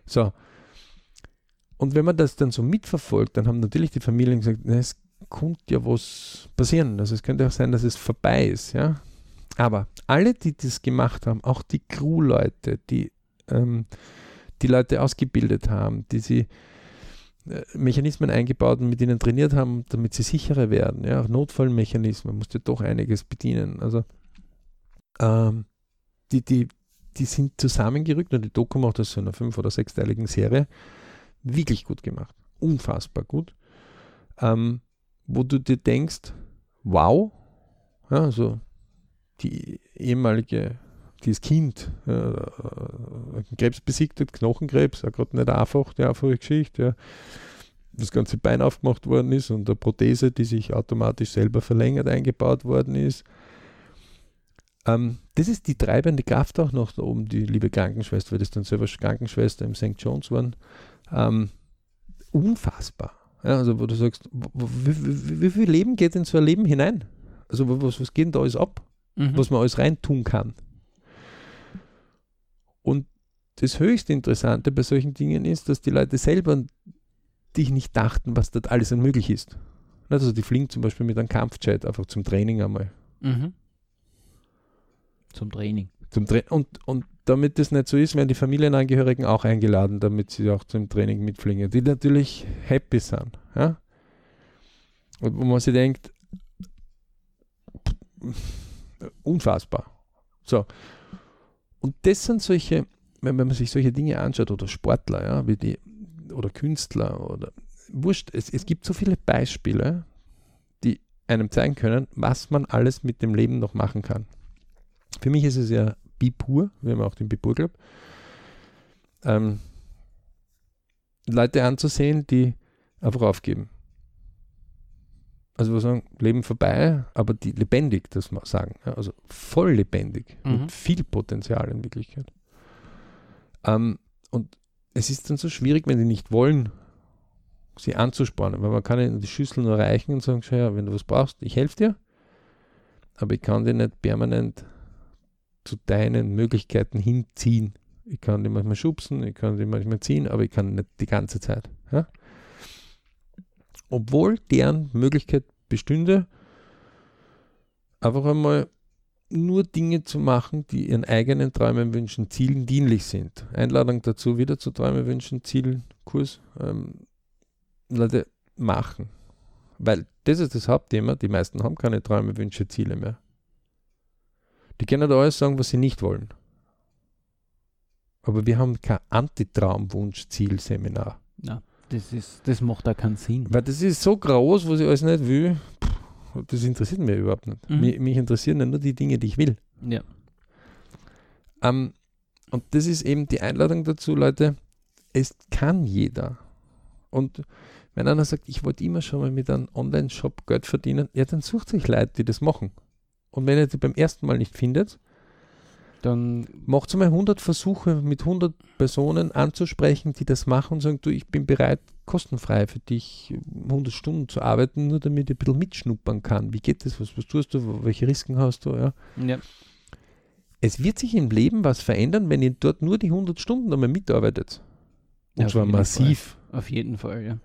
[SPEAKER 1] So. Und wenn man das dann so mitverfolgt, dann haben natürlich die Familien gesagt, na, es könnte ja was passieren. Also es könnte auch sein, dass es vorbei ist, ja. Aber alle, die das gemacht haben, auch die Crew-Leute, die ähm, die Leute ausgebildet haben, die sie äh, Mechanismen eingebaut und mit ihnen trainiert haben, damit sie sicherer werden. Ja, auch Notfallmechanismen musste doch einiges bedienen. Also ähm, die, die, die sind zusammengerückt und die Doku macht das in einer fünf- oder sechsteiligen Serie. Wirklich gut gemacht. Unfassbar gut. Ähm, wo du dir denkst, wow, ja, also die ehemalige, dieses Kind, äh, Krebs besiegt hat, Knochenkrebs, auch gerade nicht einfach, die einfache Geschichte, ja. das ganze Bein aufgemacht worden ist und eine Prothese, die sich automatisch selber verlängert, eingebaut worden ist. Ähm, das ist die treibende Kraft auch noch da oben, die liebe Krankenschwester, weil das dann selber Krankenschwester im St. John's waren. Ähm, unfassbar. Ja, also wo du sagst, wie, wie viel Leben geht in so ein Leben hinein? Also was, was geht denn da alles ab,
[SPEAKER 2] Mhm.
[SPEAKER 1] was man alles reintun kann? Und das höchst Interessante bei solchen Dingen ist, dass die Leute selber dich nicht dachten, was dort alles möglich ist. Also die fliegen zum Beispiel mit einem Kampfjet einfach zum Training einmal.
[SPEAKER 2] Mhm. Zum Training.
[SPEAKER 1] Zum Tra und, und damit das nicht so ist, werden die Familienangehörigen auch eingeladen, damit sie auch zum Training mitfliegen, die natürlich happy sind. Ja? Und wo man sich denkt, unfassbar. So. Und das sind solche, wenn, man sich solche Dinge anschaut, oder Sportler, ja, wie die, oder Künstler, oder wurscht, es, es gibt so viele Beispiele, die einem zeigen können, was man alles mit dem Leben noch machen kann. Für mich ist es ja Bipur, wir haben auch den Bipur Club, ähm, Leute anzusehen, die einfach aufgeben. also wir sagen, Leben vorbei, aber die lebendig, das mal sagen. Ja, also voll lebendig,
[SPEAKER 2] Mhm.
[SPEAKER 1] mit viel Potenzial in Wirklichkeit. Ähm, und es ist dann so schwierig, wenn die nicht wollen, sie anzuspornen, weil man kann ihnen die Schüssel nur reichen und sagen, schau her, wenn du was brauchst, ich helfe dir, aber ich kann dir nicht permanent zu deinen Möglichkeiten hinziehen. Ich kann die manchmal schubsen, ich kann die manchmal ziehen, aber ich kann nicht die ganze Zeit. Ja? Obwohl deren Möglichkeit bestünde, einfach einmal nur Dinge zu machen, die ihren eigenen Träumen, Wünschen, Zielen dienlich sind. Einladung dazu wieder zu Träume, Wünschen, Zielen, Kurs. Ähm, Leute, machen. Weil das ist das Hauptthema. Die meisten haben keine Träume, Wünsche, Ziele mehr. Die können da alles sagen, was sie nicht wollen. Aber wir haben kein Antitraum-Wunsch-Ziel-Seminar.
[SPEAKER 2] Ja, das, ist, das macht da keinen Sinn.
[SPEAKER 1] Weil das ist so groß, was ich alles nicht will. Pff, Das interessiert mich überhaupt nicht.
[SPEAKER 2] Mhm.
[SPEAKER 1] Mich, mich interessieren ja nur die Dinge, die ich will.
[SPEAKER 2] Ja.
[SPEAKER 1] Ähm, und das ist eben die Einladung dazu, Leute. Es kann jeder. Und wenn einer sagt, ich wollte immer schon mal mit einem Online-Shop Geld verdienen, ja, dann sucht sich Leute, die das machen. Und wenn ihr die beim ersten Mal nicht findet,
[SPEAKER 2] Dann,
[SPEAKER 1] macht mal 100 Versuche mit 100 Personen anzusprechen, die das machen und sagen, du, ich bin bereit, kostenfrei für dich 100 Stunden zu arbeiten, nur damit ich ein bisschen mitschnuppern kann. Wie geht das? Was, was tust du? Welche Risiken hast du? Ja.
[SPEAKER 2] ja,
[SPEAKER 1] Es wird sich im Leben was verändern, wenn ihr dort nur die 100 Stunden einmal mitarbeitet. Und
[SPEAKER 2] Ja,
[SPEAKER 1] zwar massiv.
[SPEAKER 2] auf jeden Fall, ja.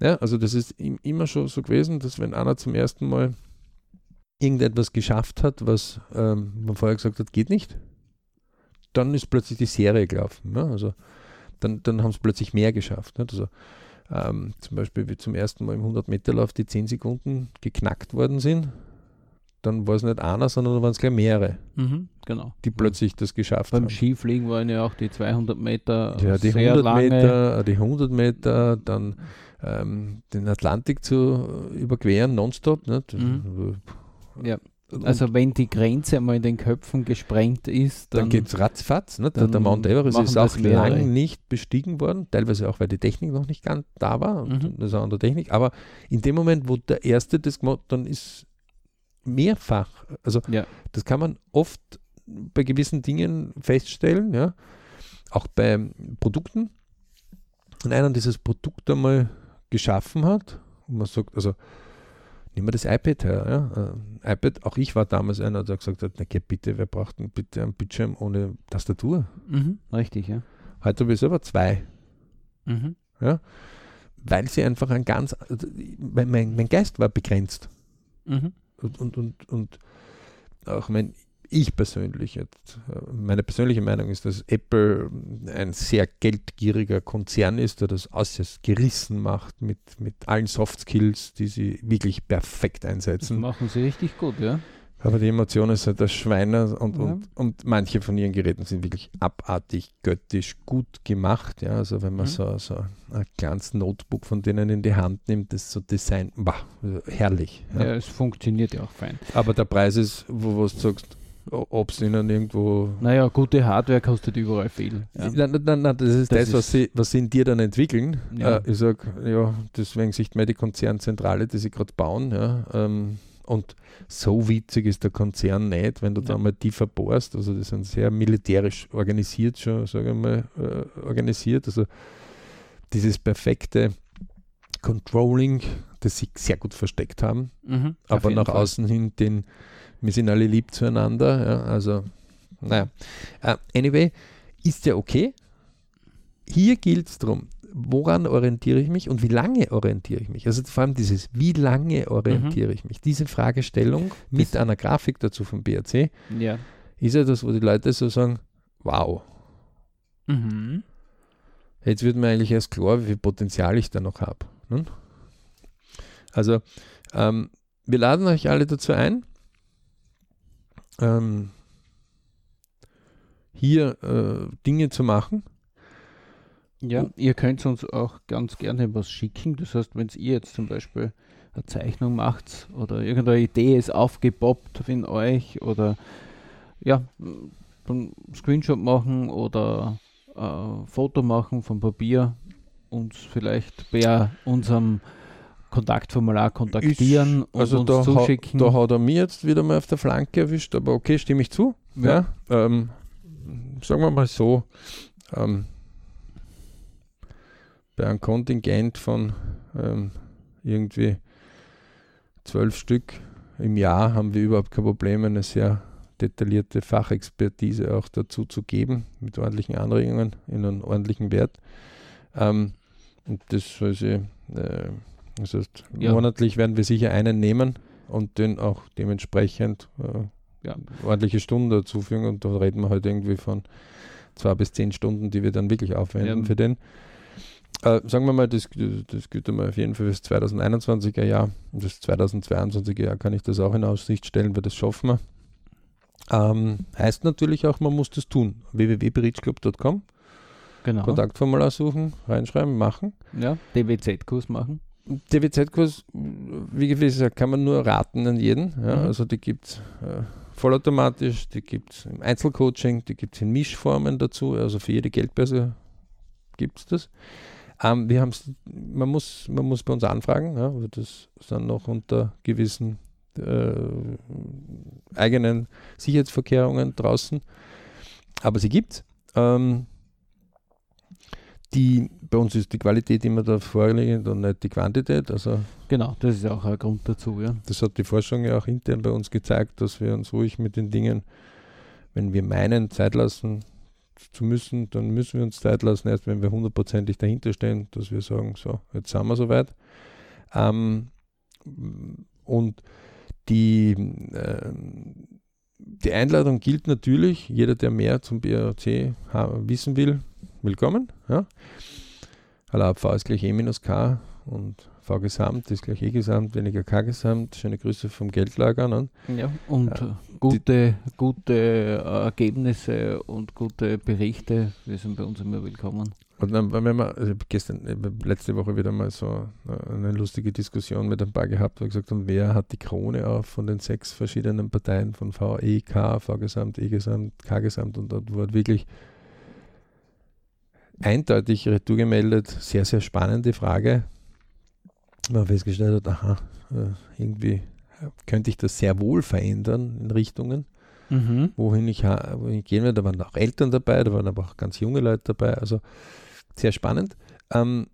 [SPEAKER 1] Ja, also das ist im- immer schon so gewesen, dass wenn einer zum ersten Mal irgendetwas geschafft hat, was ähm, man vorher gesagt hat, geht nicht, dann ist plötzlich die Serie gelaufen. Ja? Also dann, dann haben es plötzlich mehr geschafft. Nicht? Also ähm, zum Beispiel wie zum ersten Mal im 100-Meter-Lauf die 10 Sekunden geknackt worden sind, dann war es nicht einer, sondern waren es gleich mehrere,
[SPEAKER 2] Mhm, genau.
[SPEAKER 1] die plötzlich das geschafft
[SPEAKER 2] Beim
[SPEAKER 1] haben.
[SPEAKER 2] Skifliegen waren ja auch die 200 Meter
[SPEAKER 1] Ja, die
[SPEAKER 2] sehr
[SPEAKER 1] 100
[SPEAKER 2] lange.
[SPEAKER 1] Meter, die 100 Meter, dann ähm, den Atlantik zu überqueren, nonstop. Nicht?
[SPEAKER 2] Mhm. Ja, also wenn die Grenze einmal in den Köpfen gesprengt ist,
[SPEAKER 1] dann
[SPEAKER 2] dann,
[SPEAKER 1] geht es ratzfatz. Nicht? Der, der Mount Everest ist auch
[SPEAKER 2] mehrere.
[SPEAKER 1] lang nicht bestiegen worden, teilweise auch, weil die Technik noch nicht ganz da war. Und
[SPEAKER 2] Mhm.
[SPEAKER 1] Das ist eine andere Technik. Aber in dem Moment, wo der Erste das gemacht hat, dann ist mehrfach. Also
[SPEAKER 2] Ja.
[SPEAKER 1] das kann man oft bei gewissen Dingen feststellen, ja. Auch bei Produkten. Wenn einer dieses Produkt einmal geschaffen hat und man sagt, also nehmen wir das iPad her, ja. Äh, iPad, auch ich war damals einer, der gesagt hat, na geh bitte, wer braucht denn bitte einen Bildschirm ohne Tastatur?
[SPEAKER 2] mhm, richtig, ja.
[SPEAKER 1] Heute habe ich selber zwei,
[SPEAKER 2] Mhm.
[SPEAKER 1] weil sie einfach ein ganz, also, mein, mein, mein Geist war begrenzt.
[SPEAKER 2] Mhm.
[SPEAKER 1] und, und, und, und auch mein, ich persönlich, jetzt, äh, meine persönliche Meinung ist, dass Apple ein sehr geldgieriger Konzern ist, der das äußerst gerissen macht mit, mit allen Soft Skills, die sie wirklich perfekt
[SPEAKER 2] Das
[SPEAKER 1] einsetzen.
[SPEAKER 2] machen sie richtig gut, ja.
[SPEAKER 1] Aber die Emotion ist halt das Schweiner und,
[SPEAKER 2] Ja.
[SPEAKER 1] und, und manche von ihren Geräten sind wirklich abartig göttisch gut gemacht. Ja, also wenn man
[SPEAKER 2] Mhm.
[SPEAKER 1] so, so ein kleines Notebook von denen in die Hand nimmt, das so Design, bah, herrlich.
[SPEAKER 2] ja. es funktioniert ja auch fein.
[SPEAKER 1] Aber der Preis ist, wo, wo du sagst, ob es ihnen irgendwo.
[SPEAKER 2] Naja, gute Hardware kostet überall viel. Ja.
[SPEAKER 1] Nein, nein, nein, nein, das ist das,
[SPEAKER 2] Das
[SPEAKER 1] was,
[SPEAKER 2] ist-
[SPEAKER 1] sie, was sie in dir dann entwickeln.
[SPEAKER 2] Ja.
[SPEAKER 1] Äh, ich sage, ja, deswegen sieht man die Konzernzentrale, die sie gerade bauen. Ja, ähm, und so witzig ist der Konzern nicht, wenn du da
[SPEAKER 2] Ja.
[SPEAKER 1] mal tiefer bohrst. Also, die sind sehr militärisch organisiert, schon, sage ich mal, äh, organisiert. Also, dieses perfekte Controlling, das sie sehr gut versteckt haben
[SPEAKER 2] Mhm,
[SPEAKER 1] aber nach
[SPEAKER 2] Fall.
[SPEAKER 1] außen hin den, wir sind alle lieb zueinander. Ja, also, naja. Äh, anyway, ist ja okay. Hier gilt es darum, woran orientiere ich mich und wie lange orientiere ich mich? Also vor allem dieses, wie lange orientiere ich mich? Diese Fragestellung mit
[SPEAKER 2] Mhm. Das-
[SPEAKER 1] einer Grafik dazu vom BRC
[SPEAKER 2] Ja.
[SPEAKER 1] ist ja das, wo die Leute so sagen, wow,
[SPEAKER 2] Mhm.
[SPEAKER 1] Jetzt wird mir eigentlich erst klar, wie viel Potenzial ich da noch habe. Ne? Also, ähm, wir laden euch alle dazu ein, ähm, hier äh, Dinge zu machen.
[SPEAKER 2] Ja, ihr könnt uns auch ganz gerne was schicken. Das heißt, wenn ihr jetzt zum Beispiel eine Zeichnung macht oder irgendeine Idee ist aufgepoppt in euch oder ja, dann Screenshot machen oder äh, Foto machen vom Papier, uns vielleicht bei unserem Kontaktformular kontaktieren
[SPEAKER 1] ist, also
[SPEAKER 2] und
[SPEAKER 1] da,
[SPEAKER 2] uns zuschicken.
[SPEAKER 1] Ha, da hat er mir jetzt wieder mal auf der Flanke erwischt, aber okay, stimme ich zu. Ja. ja ähm, sagen wir mal so, ähm, bei einem Kontingent von ähm, irgendwie zwölf Stück im Jahr haben wir überhaupt kein Problem, eine sehr detaillierte Fachexpertise auch dazu zu geben, mit ordentlichen Anregungen in einem ordentlichen Wert. Ähm, und das, also, äh, das heißt, ja. monatlich werden wir sicher einen nehmen und den auch dementsprechend äh, ja, ordentliche Stunden dazu fügen. Und da reden wir halt irgendwie von zwei bis zehn Stunden, die wir dann wirklich aufwenden ja. für den. Äh, sagen wir mal, das, das gilt einmal auf jeden Fall fürs 2021er Jahr. Und das 2022er Jahr kann ich das auch in Aussicht stellen, weil das schaffen wir. Ähm, heißt natürlich auch, man muss das tun. www.bridgeclub.com Genau. Kontaktformular suchen, reinschreiben, machen.
[SPEAKER 2] Ja, DWZ-Kurs machen.
[SPEAKER 1] DWZ-Kurs, wie gesagt, kann man nur raten an jeden. Ja, mhm. Also die gibt es äh, vollautomatisch, die gibt es im Einzelcoaching, die gibt es in Mischformen dazu. Also für jede Geldbörse gibt es das. Ähm, wir man muss, man muss bei uns anfragen, ja, das sind noch unter gewissen äh, eigenen Sicherheitsverkehrungen draußen. Aber sie gibt es. Ähm, die, bei uns ist die Qualität immer da vorliegend und nicht die Quantität. Also
[SPEAKER 2] genau, das ist auch ein Grund dazu. Ja.
[SPEAKER 1] Das hat die Forschung ja auch intern bei uns gezeigt, dass wir uns ruhig mit den Dingen, wenn wir meinen, Zeit lassen zu müssen, dann müssen wir uns Zeit lassen, erst wenn wir hundertprozentig dahinter stehen, dass wir sagen, so, jetzt sind wir soweit. Ähm, und die, äh, die Einladung gilt natürlich, jeder, der mehr zum BRC wissen will, willkommen. Ja. Halab V ist gleich E minus K und V Gesamt ist gleich E Gesamt, weniger K Gesamt. Schöne Grüße vom Geldlager. Ne?
[SPEAKER 2] Ja, und ja, gute, gute Ergebnisse und gute Berichte, wir sind bei uns immer willkommen.
[SPEAKER 1] Und dann, wenn wir, also gestern, äh, letzte Woche wieder mal so äh, eine lustige Diskussion mit ein paar gehabt, wo wir gesagt haben, wer hat die Krone auf von den sechs verschiedenen Parteien von VE, K, V-Gesamt, E-Gesamt, K-Gesamt und dort wurde wirklich eindeutig Retour gemeldet. Sehr, sehr spannende Frage. Man festgestellt hat, aha, äh, irgendwie könnte ich das sehr wohl verändern in Richtungen, mhm. wohin, ich, wohin ich gehen will. Da waren auch Eltern dabei, da waren aber auch ganz junge Leute dabei. Also sehr spannend. Ähm,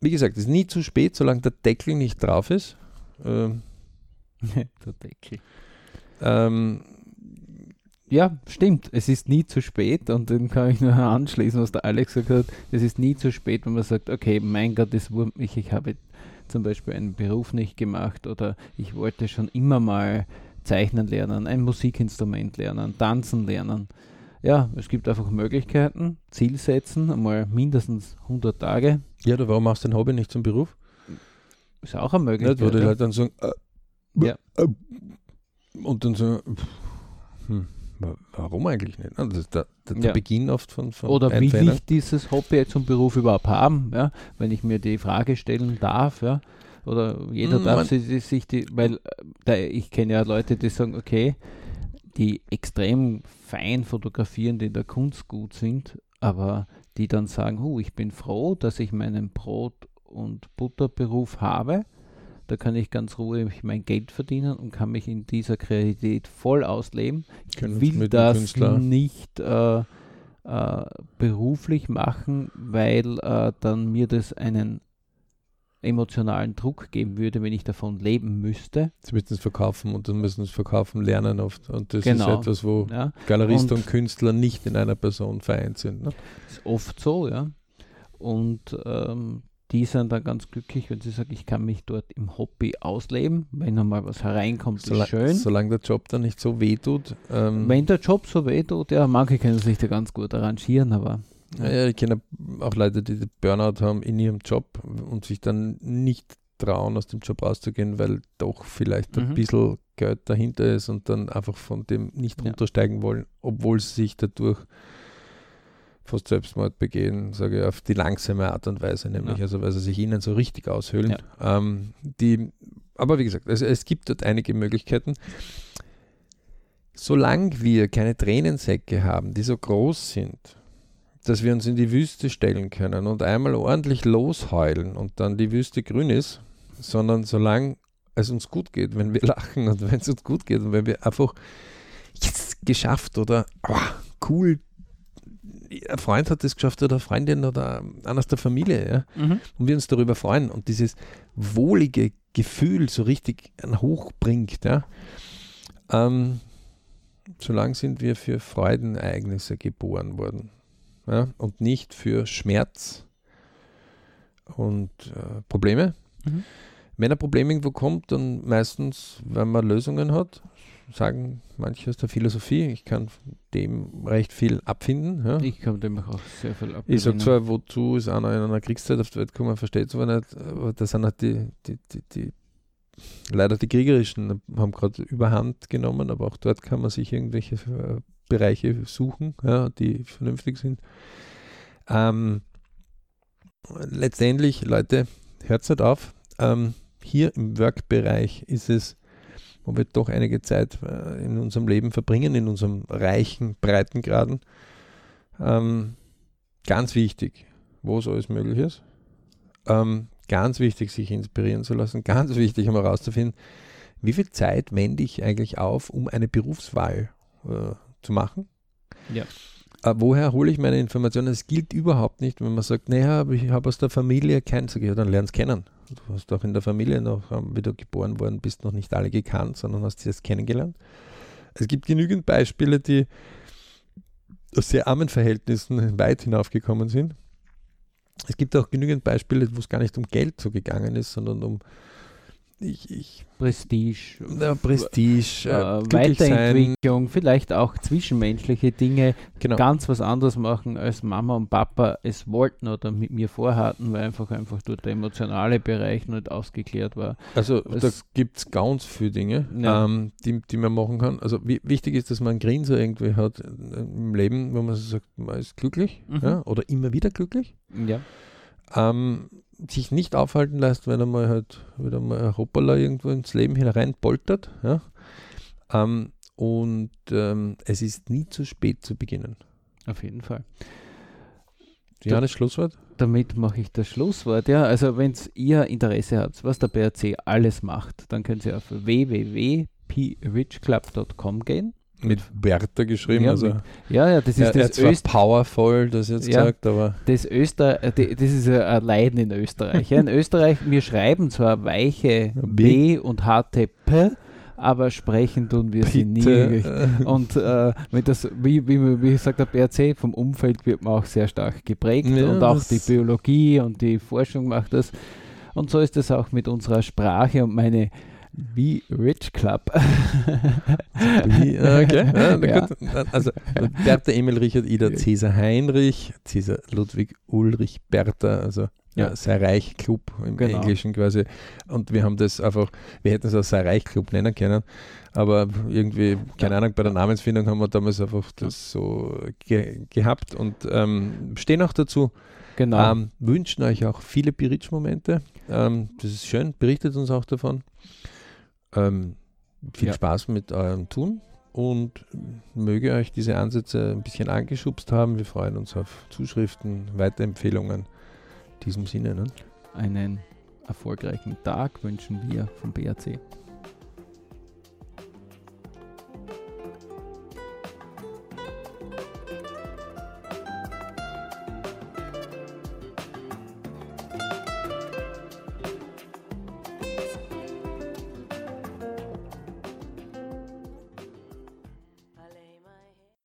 [SPEAKER 1] wie gesagt, es ist nie zu spät, solange der Deckel nicht drauf ist. Ähm, (laughs)
[SPEAKER 2] der Deckel. Ähm, ja, stimmt. Es ist nie zu spät und dann kann ich nur (laughs) anschließen, was der Alex gesagt hat. Es ist nie zu spät, wenn man sagt, okay, mein Gott, das wurmt mich, ich habe zum Beispiel einen Beruf nicht gemacht oder ich wollte schon immer mal zeichnen lernen, ein Musikinstrument lernen, tanzen lernen. Ja, es gibt einfach Möglichkeiten, Ziel setzen, einmal mindestens 100 Tage.
[SPEAKER 1] Ja, du, warum machst du dein Hobby nicht zum Beruf?
[SPEAKER 2] Ist auch eine Möglichkeit.
[SPEAKER 1] Ja, wo die Leute dann sagen, äh, ja. Äh, und dann sagen, hm. Warum eigentlich nicht? Das ist der, der, der ja. Beginn oft von, von
[SPEAKER 2] Oder will ich dieses Hobby zum Beruf überhaupt haben, ja? wenn ich mir die Frage stellen darf, ja? Oder jeder mm, darf sich, sich die, weil äh, ich kenne ja Leute, die sagen, okay, die extrem fein fotografieren, die in der Kunst gut sind, aber die dann sagen, oh, ich bin froh, dass ich meinen Brot- und Butterberuf habe da kann ich ganz ruhig mein Geld verdienen und kann mich in dieser Kreativität voll ausleben. Ich will das nicht äh, äh, beruflich machen, weil äh, dann mir das einen emotionalen Druck geben würde, wenn ich davon leben müsste.
[SPEAKER 1] Sie müssen es verkaufen und dann müssen es verkaufen lernen oft. Und das genau. ist etwas, wo ja. Galerist und, und, Künstler nicht in einer Person vereint sind. Ne?
[SPEAKER 2] Ist oft so, ja. Und ähm, die sind dann ganz glücklich, wenn sie sagen, ich kann mich dort im Hobby ausleben. Wenn einmal was hereinkommt,
[SPEAKER 1] Solang,
[SPEAKER 2] ist schön.
[SPEAKER 1] Solange der Job dann nicht so weh tut.
[SPEAKER 2] Ähm wenn der Job so weh tut, ja, manche können sich da ganz gut arrangieren, aber.
[SPEAKER 1] Ja, ja ich kenne auch Leute, die Burnout haben in ihrem Job und sich dann nicht trauen, aus dem Job rauszugehen, weil doch vielleicht mhm. ein bisschen Geld dahinter ist und dann einfach von dem nicht ja. runtersteigen wollen, obwohl sie sich dadurch fast Selbstmord begehen, sage ich, auf die langsame Art und Weise, nämlich, ja. also weil sie sich ihnen so richtig aushöhlen. Ja. Ähm, die, aber wie gesagt, also es gibt dort einige Möglichkeiten. Solange wir keine Tränensäcke haben, die so groß sind, dass wir uns in die Wüste stellen können und einmal ordentlich losheulen und dann die Wüste grün ist, sondern solange es uns gut geht, wenn wir (laughs) lachen und wenn es uns gut geht und wenn wir einfach jetzt geschafft oder oh, cool, ein Freund hat es geschafft oder eine Freundin oder einer aus der Familie, ja,
[SPEAKER 2] Mhm.
[SPEAKER 1] und wir uns darüber freuen und dieses wohlige Gefühl so richtig hochbringt, ja, ähm, solange sind wir für Freudenereignisse geboren worden ja, und nicht für Schmerz und äh, Probleme.
[SPEAKER 2] Mhm.
[SPEAKER 1] Wenn ein Problem irgendwo kommt, dann meistens, wenn man Lösungen hat, sagen manche aus der Philosophie, ich kann dem recht viel abfinden. Ja.
[SPEAKER 2] Ich kann dem auch sehr viel ab.
[SPEAKER 1] Ich sage zwar, wozu ist einer in einer Kriegszeit auf die Welt gekommen, versteht es aber nicht, aber das sind halt die, die, die, die leider die Kriegerischen haben gerade überhand genommen, aber auch dort kann man sich irgendwelche äh, Bereiche suchen, ja, die vernünftig sind. Ähm, letztendlich, Leute, hört nicht auf. Ähm, hier im Work-Bereich ist es, wo wir doch einige Zeit äh, in unserem Leben verbringen, in unserem reichen Breitengraden, ähm, ganz wichtig, wo es alles möglich ist. Ähm, ganz wichtig, sich inspirieren zu lassen. Ganz wichtig, um herauszufinden, wie viel Zeit wende ich eigentlich auf, um eine Berufswahl äh, zu machen.
[SPEAKER 2] Ja.
[SPEAKER 1] Äh, woher hole ich meine Informationen? Es gilt überhaupt nicht, wenn man sagt, naja, ich habe aus der Familie keinen, sag ich, ja, dann lern's kennen. Du hast auch in der Familie noch, ähm, wie du geboren worden bist, noch nicht alle gekannt, sondern hast sie jetzt kennengelernt. Es gibt genügend Beispiele, die aus sehr armen Verhältnissen weit hinaufgekommen sind. Es gibt auch genügend Beispiele, wo es gar nicht um Geld so gegangen ist, sondern um ich, ich,
[SPEAKER 2] Prestige,
[SPEAKER 1] na, Prestige,
[SPEAKER 2] äh,
[SPEAKER 1] äh, glücklich sein.
[SPEAKER 2] Weiterentwicklung, vielleicht auch zwischenmenschliche Dinge
[SPEAKER 1] Genau.
[SPEAKER 2] ganz was anderes machen, als Mama und Papa es wollten oder mit mir vorhatten, weil einfach einfach dort der emotionale Bereich nicht ausgeklärt war.
[SPEAKER 1] Also da
[SPEAKER 2] Es-
[SPEAKER 1] gibt es ganz viele Dinge,
[SPEAKER 2] Ja.
[SPEAKER 1] ähm, die, die man machen kann. Also wichtig ist, dass man einen Grinser irgendwie hat äh, im Leben, wo man sagt, man ist glücklich
[SPEAKER 2] Mhm.
[SPEAKER 1] ja, oder immer wieder glücklich.
[SPEAKER 2] Ja,
[SPEAKER 1] Ähm, sich nicht aufhalten lässt, wenn er mal halt wieder mal ein Hoppala irgendwo ins Leben hinein poltert. Ja. Ähm, und ähm, es ist nie zu spät zu beginnen.
[SPEAKER 2] auf jeden Fall.
[SPEAKER 1] Johannes, Schlusswort?
[SPEAKER 2] Damit mache ich das Schlusswort. Ja, also wenn ihr Interesse habt, was der BRC alles macht, dann könnt ihr auf www.prichclub.com gehen.
[SPEAKER 1] Mit Bertha geschrieben.
[SPEAKER 2] Ja,
[SPEAKER 1] also,
[SPEAKER 2] mit- Ja, ja, das ist
[SPEAKER 1] er, er
[SPEAKER 2] das,
[SPEAKER 1] zwar
[SPEAKER 2] Öst
[SPEAKER 1] powerful, das jetzt
[SPEAKER 2] Ja.
[SPEAKER 1] sagt, aber
[SPEAKER 2] das, Öster äh, das ist ja ein Leiden in Österreich. Ja, in Österreich, wir schreiben zwar weiche B und harte P, aber sprechen tun wir sie nie.
[SPEAKER 1] bitte. (laughs)
[SPEAKER 2] Und äh, mit das, wie, wie, wie sagt der BRC, vom Umfeld wird man auch sehr stark geprägt
[SPEAKER 1] Ja,
[SPEAKER 2] und auch die Biologie und die Forschung macht das. Und so ist es auch mit unserer Sprache und meine Be Rich Club. (laughs)
[SPEAKER 1] Äh, okay. (laughs) Ja,
[SPEAKER 2] Ja.
[SPEAKER 1] Also Bertha, Emil, Richard, Ida, Cäsar, Heinrich, Cäsar, Ludwig, Ulrich, Bertha, also ja.
[SPEAKER 2] Ja.
[SPEAKER 1] sei reich Club im
[SPEAKER 2] Genau.
[SPEAKER 1] Englischen quasi. Und wir haben das einfach, wir hätten es auch sei reich Club nennen können, aber irgendwie, keine Ahnung, bei der Namensfindung haben wir damals einfach das so ge gehabt und ähm, stehen auch dazu.
[SPEAKER 2] Genau.
[SPEAKER 1] Ähm, wünschen euch auch viele Biritsch-Momente. Ähm, das ist schön, berichtet uns auch davon. Ähm, viel
[SPEAKER 2] Ja.
[SPEAKER 1] Spaß mit eurem Tun und möge euch diese Ansätze ein bisschen angeschubst haben. Wir freuen uns auf Zuschriften, Weiterempfehlungen. In diesem Sinne. Ne?
[SPEAKER 2] Einen erfolgreichen Tag wünschen wir vom BRC.